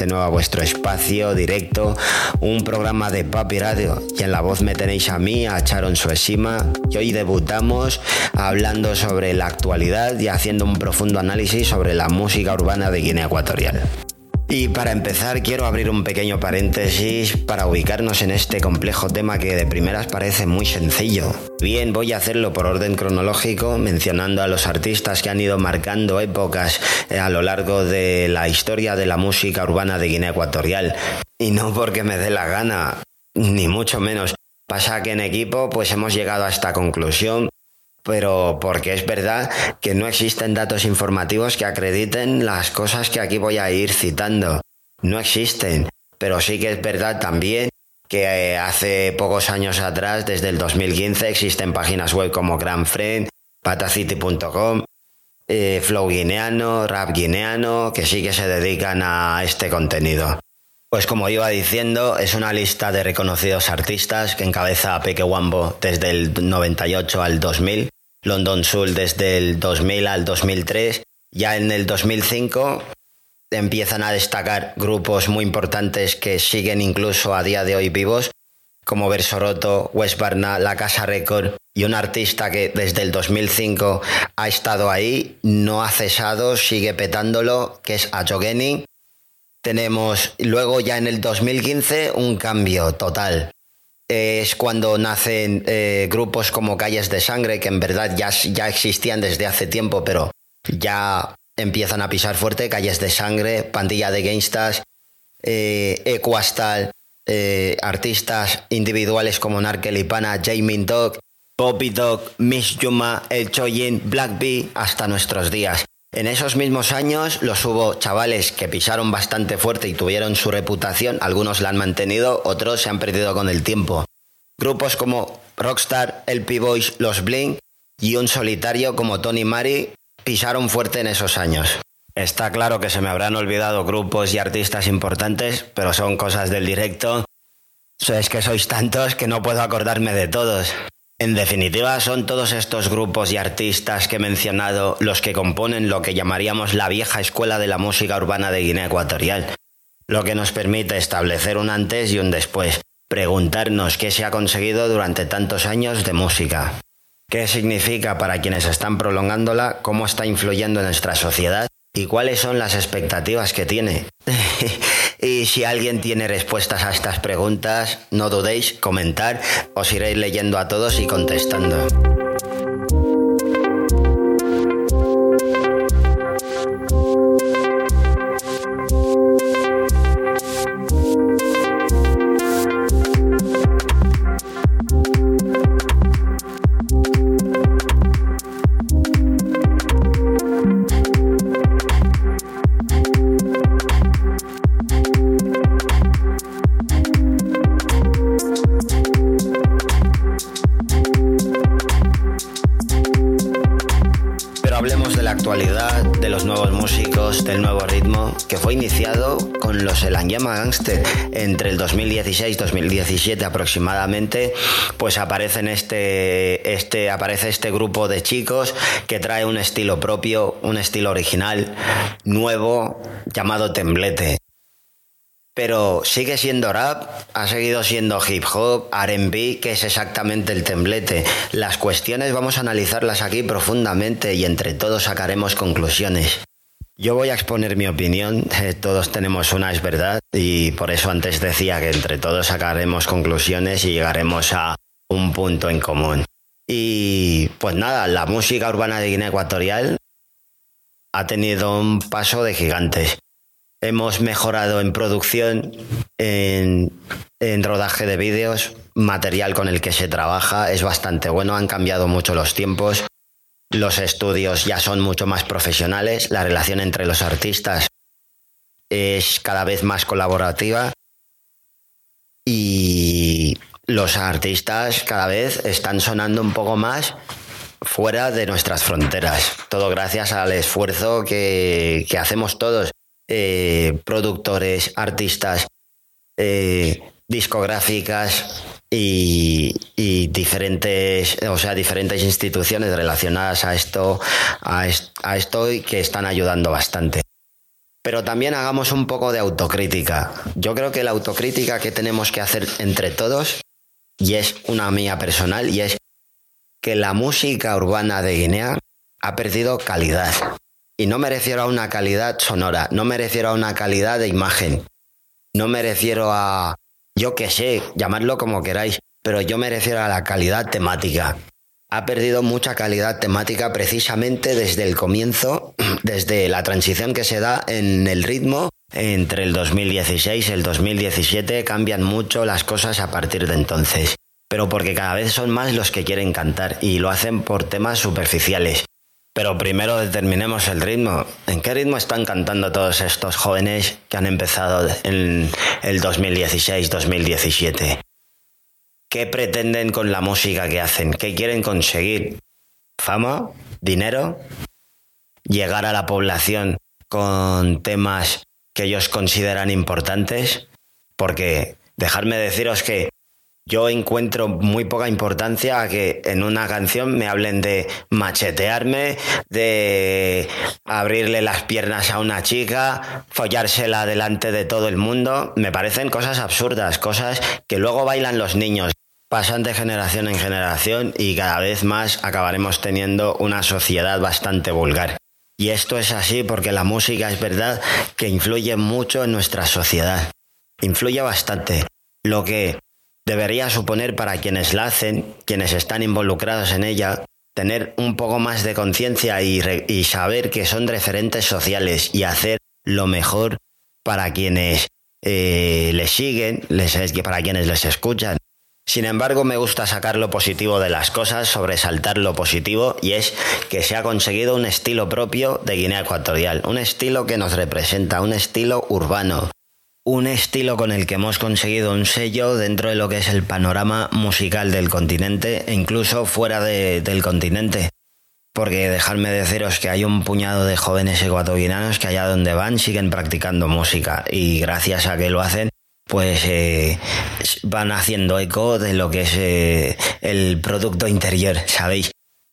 de nuevo a vuestro espacio directo, un programa de Papi Radio y en la voz me tenéis a mí, a Charon Sueshima y hoy debutamos hablando sobre la actualidad y haciendo un profundo análisis sobre la música urbana de Guinea Ecuatorial. Y para empezar quiero abrir un pequeño paréntesis para ubicarnos en este complejo tema que de primeras parece muy sencillo. Bien, voy a hacerlo por orden cronológico, mencionando a los artistas que han ido marcando épocas eh, a lo largo de la historia de la música urbana de Guinea Ecuatorial. Y no porque me dé la gana, ni mucho menos. Pasa que en equipo pues hemos llegado a esta conclusión pero porque es verdad que no existen datos informativos que acrediten las cosas que aquí voy a ir citando. No existen, pero sí que es verdad también que eh, hace pocos años atrás, desde el 2015, existen páginas web como Grand Friend, patacity.com, eh, Flow Guineano, Rap Guineano, que sí que se dedican a este contenido. Pues como iba diciendo, es una lista de reconocidos artistas que encabeza a Peque Wambo desde el 98 al 2000, London Soul desde el 2000 al 2003. Ya en el 2005 empiezan a destacar grupos muy importantes que siguen incluso a día de hoy vivos, como Versoroto, West Barna, La Casa Record y un artista que desde el 2005 ha estado ahí, no ha cesado, sigue petándolo, que es Ajogeni tenemos luego ya en el 2015 un cambio total. Es cuando nacen eh, grupos como Calles de Sangre, que en verdad ya, ya existían desde hace tiempo, pero ya empiezan a pisar fuerte. Calles de Sangre, Pandilla de Gangstas, eh, Equastal, eh, artistas individuales como Narkelipana, Jamie Dog, Poppy Dog, Miss Yuma, El Choyin, Black Bee, hasta nuestros días. En esos mismos años los hubo chavales que pisaron bastante fuerte y tuvieron su reputación, algunos la han mantenido, otros se han perdido con el tiempo. Grupos como Rockstar, LP Boys, Los Blink y un solitario como Tony Mari pisaron fuerte en esos años. Está claro que se me habrán olvidado grupos y artistas importantes, pero son cosas del directo. Es que sois tantos que no puedo acordarme de todos. En definitiva, son todos estos grupos y artistas que he mencionado los que componen lo que llamaríamos la vieja escuela de la música urbana de Guinea Ecuatorial, lo que nos permite establecer un antes y un después, preguntarnos qué se ha conseguido durante tantos años de música, qué significa para quienes están prolongándola, cómo está influyendo en nuestra sociedad y cuáles son las expectativas que tiene. y si alguien tiene respuestas a estas preguntas, no dudéis, comentar, os iréis leyendo a todos y contestando. Entre el 2016-2017 aproximadamente, pues aparece este, este, aparece este grupo de chicos que trae un estilo propio, un estilo original, nuevo, llamado Temblete. Pero sigue siendo rap, ha seguido siendo hip hop, RB, que es exactamente el temblete. Las cuestiones vamos a analizarlas aquí profundamente y entre todos sacaremos conclusiones. Yo voy a exponer mi opinión, eh, todos tenemos una, es verdad, y por eso antes decía que entre todos sacaremos conclusiones y llegaremos a un punto en común. Y pues nada, la música urbana de Guinea Ecuatorial ha tenido un paso de gigantes. Hemos mejorado en producción, en, en rodaje de vídeos, material con el que se trabaja es bastante bueno, han cambiado mucho los tiempos los estudios ya son mucho más profesionales, la relación entre los artistas es cada vez más colaborativa y los artistas cada vez están sonando un poco más fuera de nuestras fronteras. Todo gracias al esfuerzo que, hacemos todos, eh, productores, artistas, eh, discográficas, y, diferentes, o sea, diferentes instituciones relacionadas a esto, a, esto y que están ayudando bastante. pero también hagamos un poco de autocrítica. Yo creo que la autocrítica que tenemos que hacer entre todos, y es una mía personal, y es que la música urbana de Guinea ha perdido calidad. Y no me refiero a una calidad sonora, no me refiero a una calidad de imagen, no me refiero a, yo qué sé, llamadlo como queráis, pero yo me a la calidad temática ha perdido mucha calidad temática precisamente desde el comienzo, desde la transición que se da en el ritmo entre el 2016 y el 2017 cambian mucho las cosas a partir de entonces. Pero porque cada vez son más los que quieren cantar y lo hacen por temas superficiales. Pero primero determinemos el ritmo. ¿En qué ritmo están cantando todos estos jóvenes que han empezado en el 2016-2017? ¿Qué pretenden con la música que hacen? ¿Qué quieren conseguir? ¿Fama? ¿Dinero? ¿Llegar a la población con temas que ellos consideran importantes? Porque dejarme deciros que yo encuentro muy poca importancia a que en una canción me hablen de machetearme, de abrirle las piernas a una chica, follársela delante de todo el mundo. Me parecen cosas absurdas, cosas que luego bailan los niños pasan de generación en generación y cada vez más acabaremos teniendo una sociedad bastante vulgar. Y esto es así porque la música es verdad que influye mucho en nuestra sociedad. Influye bastante. Lo que debería suponer para quienes la hacen, quienes están involucrados en ella, tener un poco más de conciencia y, saber que son referentes sociales y hacer lo mejor para quienes eh, les siguen, les, para quienes les escuchan. Sin embargo, me gusta sacar lo positivo de las cosas, sobresaltar lo positivo, y es que se ha conseguido un estilo propio de Guinea Ecuatorial, un estilo que nos representa, un estilo urbano, un estilo con el que hemos conseguido un sello dentro de lo que es el panorama musical del continente e incluso fuera del continente. Porque dejadme deciros que hay un puñado de jóvenes ecuatorianos que allá donde van siguen practicando música y gracias a que lo hacen pues eh, van haciendo eco de lo que es eh, el producto interior, ¿sabéis?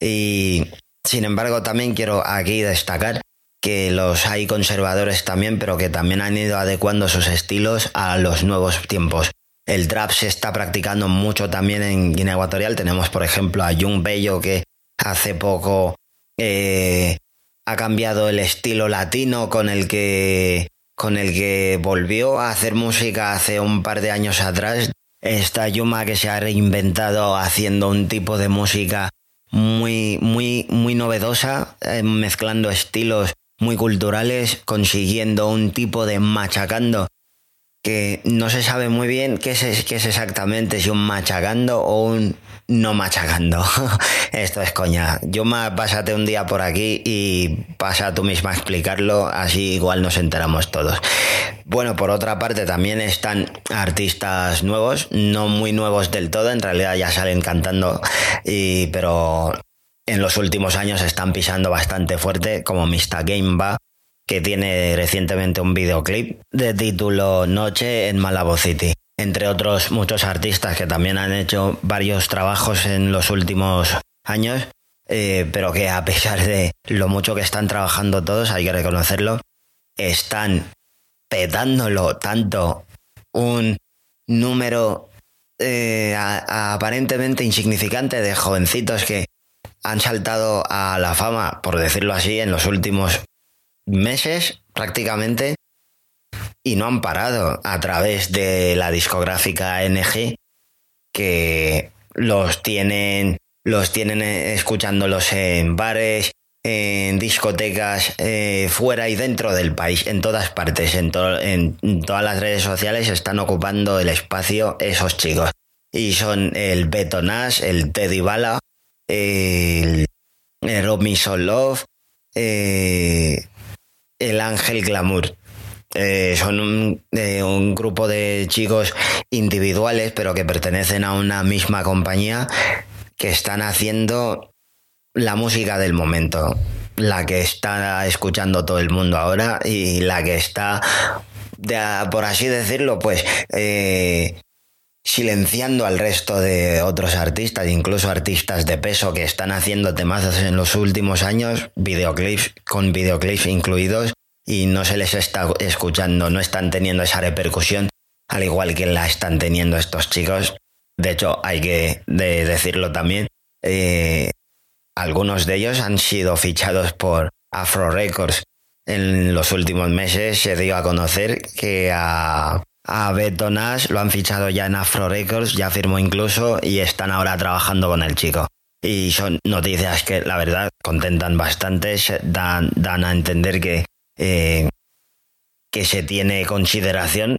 Y sin embargo también quiero aquí destacar que los hay conservadores también, pero que también han ido adecuando sus estilos a los nuevos tiempos. El trap se está practicando mucho también en Guinea Ecuatorial. Tenemos, por ejemplo, a Jung Bello, que hace poco eh, ha cambiado el estilo latino con el que con el que volvió a hacer música hace un par de años atrás. Esta Yuma que se ha reinventado haciendo un tipo de música muy, muy, muy novedosa, eh, mezclando estilos muy culturales, consiguiendo un tipo de machacando que no se sabe muy bien qué es, qué es exactamente, si un machacando o un no machacando. Esto es coña. Yo más pásate un día por aquí y pasa tú misma a explicarlo, así igual nos enteramos todos. Bueno, por otra parte también están artistas nuevos, no muy nuevos del todo, en realidad ya salen cantando, y, pero en los últimos años están pisando bastante fuerte, como Mr. Game Va, que tiene recientemente un videoclip de título Noche en Malabo City entre otros muchos artistas que también han hecho varios trabajos en los últimos años, eh, pero que a pesar de lo mucho que están trabajando todos, hay que reconocerlo, están petándolo tanto un número eh, aparentemente insignificante de jovencitos que han saltado a la fama, por decirlo así, en los últimos meses prácticamente y no han parado a través de la discográfica NG que los tienen los tienen eh, escuchándolos en bares, en discotecas, eh, fuera y dentro del país, en todas partes, en, en todas las redes sociales están ocupando el espacio esos chicos. Y son el Beto Nash, el Teddy Bala, el, el Rob Love, eh, el Ángel Glamour. Eh, son eh, un, grupo de chicos individuales, pero que pertenecen a una misma compañía, que están haciendo la música del momento, la que está escuchando todo el mundo ahora y la que está, por así decirlo, pues silenciando al resto de otros artistas, incluso artistas de peso que están haciendo temazos en los últimos años, videoclips con videoclips incluidos y no se les está escuchando, no están teniendo esa repercusión, al igual que la están teniendo estos chicos. De hecho, hay que decirlo también, eh, algunos de ellos han sido fichados por Afro Records. En los últimos meses se dio a conocer que a, a Beto lo han fichado ya en Afro Records, ya firmó incluso y están ahora trabajando con el chico. Y son noticias que la verdad contentan bastante, dan, dan a entender que, eh, que se tiene consideración,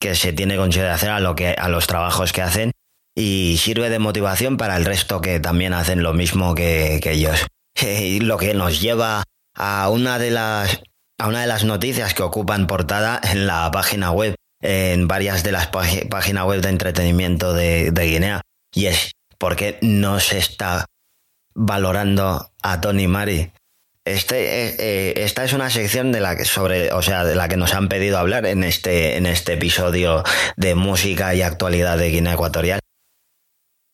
que se tiene consideración a lo que, a los trabajos que hacen y sirve de motivación para el resto que también hacen lo mismo que, ellos. Lo que nos lleva a una de las a una de las noticias que ocupan portada en la página web, en varias de las páginas web de entretenimiento de, Guinea, y es por qué no se está valorando a Tony Mari. Este, eh, eh, esta es una sección de la que sobre, o sea, de la que nos han pedido hablar en este, en este episodio de música y actualidad de Guinea Ecuatorial.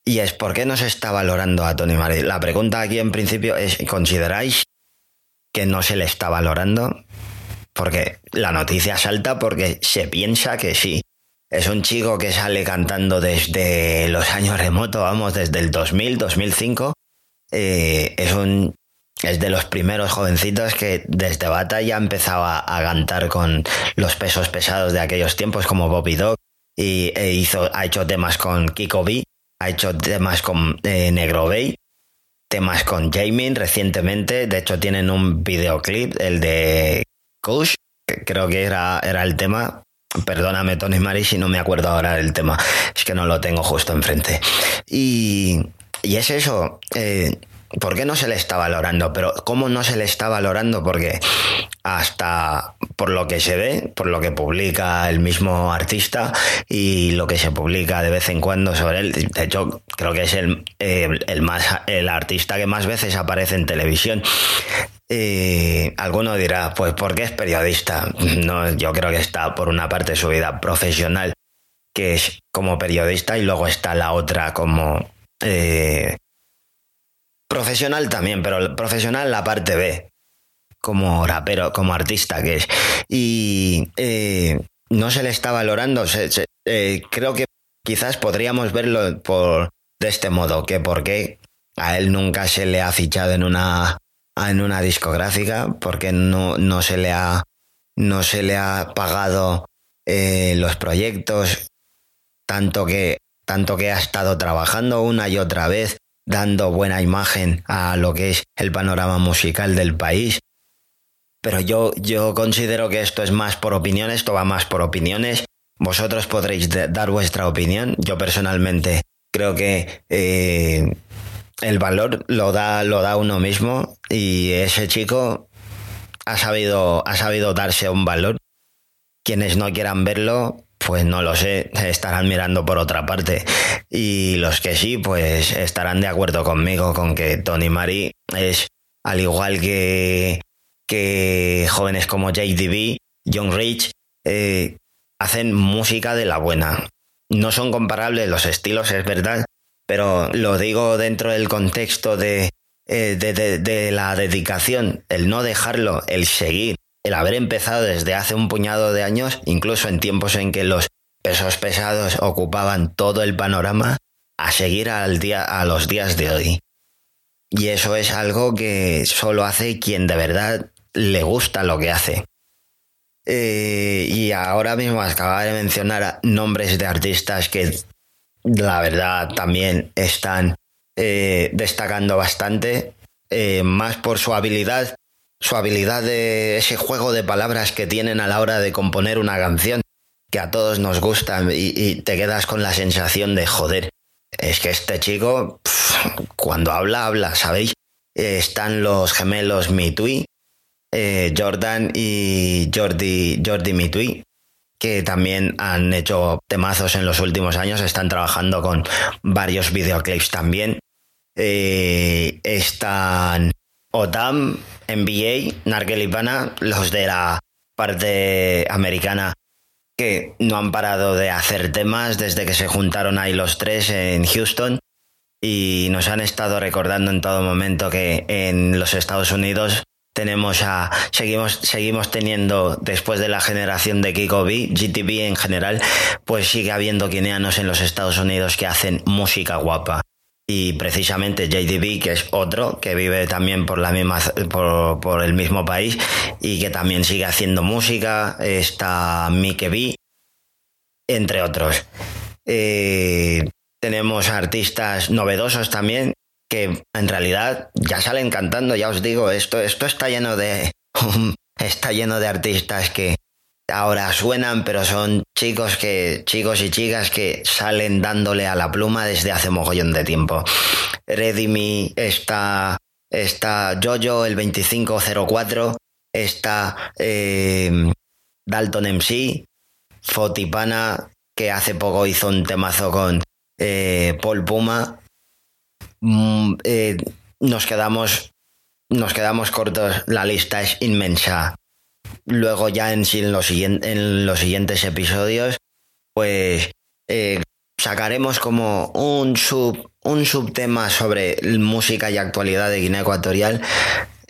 Y es ¿por qué no se está valorando a Tony Mari? La pregunta aquí en principio es, ¿consideráis que no se le está valorando? Porque la noticia salta porque se piensa que sí. Es un chico que sale cantando desde los años remotos, vamos, desde el 2000, 2005. Eh, es un es de los primeros jovencitos que desde Bata ya empezaba a cantar con los pesos pesados de aquellos tiempos como Bobby Dog y e hizo, ha hecho temas con Kiko B ha hecho temas con eh, Negro Bay, temas con Jamie recientemente. De hecho, tienen un videoclip, el de Kush, creo que era, era el tema. Perdóname, Tony Mari, si no me acuerdo ahora del tema. Es que no lo tengo justo enfrente. Y, y es eso. Eh, ¿Por qué no se le está valorando? Pero ¿cómo no se le está valorando? Porque hasta por lo que se ve, por lo que publica el mismo artista y lo que se publica de vez en cuando sobre él, de hecho creo que es el, el, más, el artista que más veces aparece en televisión. Y alguno dirá, pues porque es periodista. No, yo creo que está por una parte su vida profesional, que es como periodista, y luego está la otra como eh, Profesional también, pero profesional la parte B, como rapero, como artista que es. Y eh, no se le está valorando. Eh, creo que quizás podríamos verlo por, de este modo, que porque a él nunca se le ha fichado en una, en una discográfica, porque no, no, se le ha, no se le ha pagado eh, los proyectos, tanto que, tanto que ha estado trabajando una y otra vez dando buena imagen a lo que es el panorama musical del país. Pero yo, yo considero que esto es más por opinión, esto va más por opiniones. Vosotros podréis dar vuestra opinión. Yo personalmente creo que eh, el valor lo da, lo da uno mismo y ese chico ha sabido, ha sabido darse un valor. Quienes no quieran verlo, pues no lo sé, estarán mirando por otra parte. Y los que sí, pues estarán de acuerdo conmigo con que Tony Mari es, al igual que, que jóvenes como JDB, John Rich, eh, hacen música de la buena. No son comparables los estilos, es verdad, pero lo digo dentro del contexto de, eh, de la dedicación, el no dejarlo, el seguir, el haber empezado desde hace un puñado de años, incluso en tiempos en que los pesos pesados ocupaban todo el panorama, a seguir al día, a los días de hoy. Y eso es algo que solo hace quien de verdad le gusta lo que hace. Eh, y ahora mismo acaba de mencionar nombres de artistas que la verdad también están eh, destacando bastante, eh, más por su habilidad su habilidad de ese juego de palabras que tienen a la hora de componer una canción que a todos nos gusta y, te quedas con la sensación de joder. Es que este chico, cuando habla, habla, ¿sabéis? están los gemelos Mitui, eh, Jordan y Jordi, Jordi Mitui, que también han hecho temazos en los últimos años, están trabajando con varios videoclips también. Eh, están OTAM, NBA, y los de la parte americana que no han parado de hacer temas desde que se juntaron ahí los tres en Houston y nos han estado recordando en todo momento que en los Estados Unidos tenemos a seguimos seguimos teniendo después de la generación de Kiko B, GTB en general, pues sigue habiendo guineanos en los Estados Unidos que hacen música guapa. Y precisamente JDB, que es otro que vive también por la misma por, por el mismo país y que también sigue haciendo música, está Mike B, entre otros. Eh, tenemos artistas novedosos también que en realidad ya salen cantando, ya os digo, esto, esto está lleno de está lleno de artistas que ahora suenan, pero son chicos que chicos y chicas que salen dándole a la pluma desde hace mogollón de tiempo. Redimi está está Jojo el 2504, está eh, Dalton MC, Fotipana que hace poco hizo un temazo con eh, Paul Puma Mm, eh, nos quedamos nos quedamos cortos, la lista es inmensa. Luego ya en, en, los, en los siguientes episodios, pues eh, sacaremos como un sub un subtema sobre música y actualidad de Guinea Ecuatorial,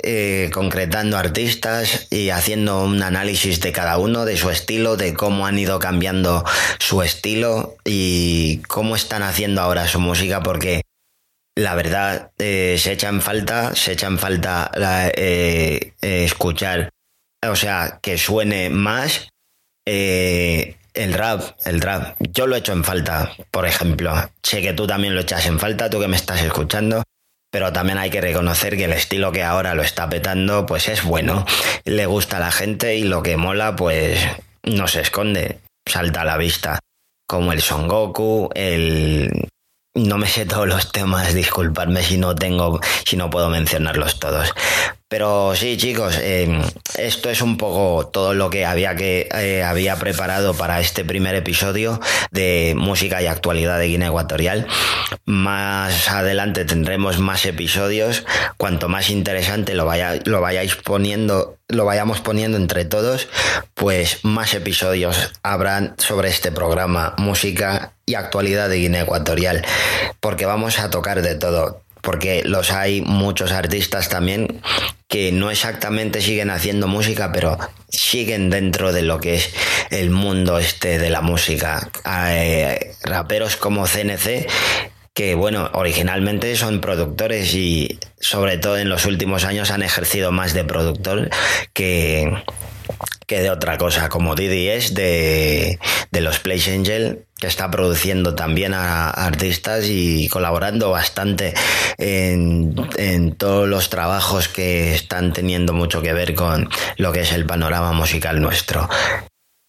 eh, concretando artistas y haciendo un análisis de cada uno, de su estilo, de cómo han ido cambiando su estilo y cómo están haciendo ahora su música, porque la verdad, eh, se echa en falta, se echa en falta eh, eh, escuchar, o sea, que suene más el rap, el rap. Yo lo echo en falta, por ejemplo. Sé que tú también lo echas en falta, tú que me estás escuchando. Pero también hay que reconocer que el estilo que ahora lo está petando, pues es bueno. Le gusta a la gente y lo que mola, pues no se esconde, salta a la vista. Como el Son Goku, el, no me sé todos los temas, disculpadme si no tengo, si no puedo mencionarlos todos. Pero sí, chicos, em, esto es un poco todo lo que había que eh, había preparado para este primer episodio de música y actualidad de Guinea Ecuatorial. Más adelante tendremos más episodios. Cuanto más interesante lo, vaya, lo vayáis poniendo, lo vayamos poniendo entre todos, pues más episodios habrán sobre este programa música y actualidad de Guinea Ecuatorial, porque vamos a tocar de todo porque los hay muchos artistas también que no exactamente siguen haciendo música, pero siguen dentro de lo que es el mundo este de la música. Eh, raperos como CNC que bueno, originalmente son productores y sobre todo en los últimos años han ejercido más de productor que, que de otra cosa, como Didi es de, de los Place Angel, que está produciendo también a, artistas y colaborando bastante en, en, todos los trabajos que están teniendo mucho que ver con lo que es el panorama musical nuestro.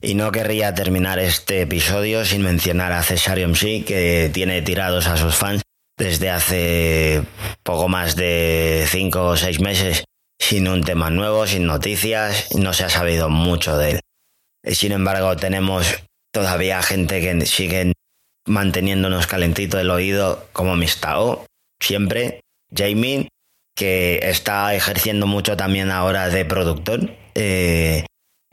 Y no querría terminar este episodio sin mencionar a Cesario MC, que tiene tirados a sus fans desde hace poco más de cinco o seis meses sin un tema nuevo, sin noticias, no se ha sabido mucho de él. Sin embargo, tenemos todavía gente que sigue manteniéndonos calentito el oído, como Mistao, siempre, Jamie, que está ejerciendo mucho también ahora de productor. Eh,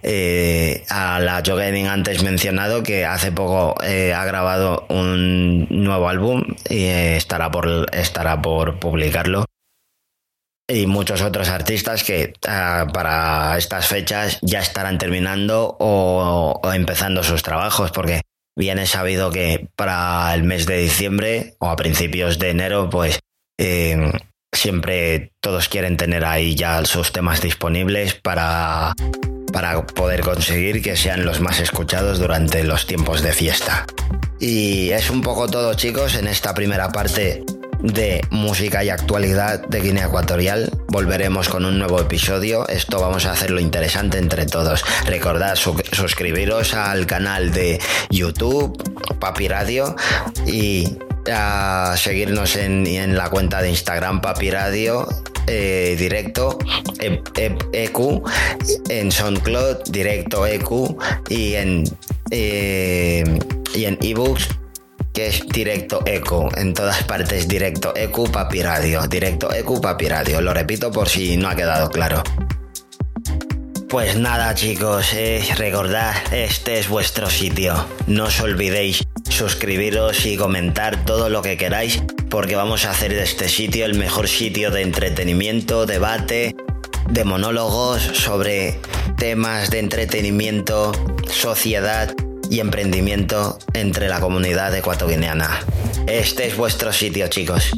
eh, a la Joe antes mencionado que hace poco eh, ha grabado un nuevo álbum y estará por estará por publicarlo y muchos otros artistas que ah, para estas fechas ya estarán terminando o, empezando sus trabajos, porque bien es sabido que para el mes de diciembre o a principios de enero, pues em, siempre todos quieren tener ahí ya sus temas disponibles para, para poder conseguir que sean los más escuchados durante los tiempos de fiesta. Y es un poco todo chicos en esta primera parte de música y actualidad de Guinea Ecuatorial. Volveremos con un nuevo episodio. Esto vamos a hacerlo interesante entre todos. Recordad suscribiros al canal de YouTube, Papi Radio, y a seguirnos en, la cuenta de Instagram Papi Radio eh, directo EQ e, en SoundCloud directo EQ y en eh, y en ebooks es directo eco, en todas partes directo eco papi radio, directo eco papi radio, lo repito por si no ha quedado claro. Pues nada chicos, eh, recordad, este es vuestro sitio. No os olvidéis suscribiros y comentar todo lo que queráis porque vamos a hacer de este sitio el mejor sitio de entretenimiento, debate de monólogos sobre temas de entretenimiento, sociedad y emprendimiento entre la comunidad ecuatoguineana. Este es vuestro sitio, chicos.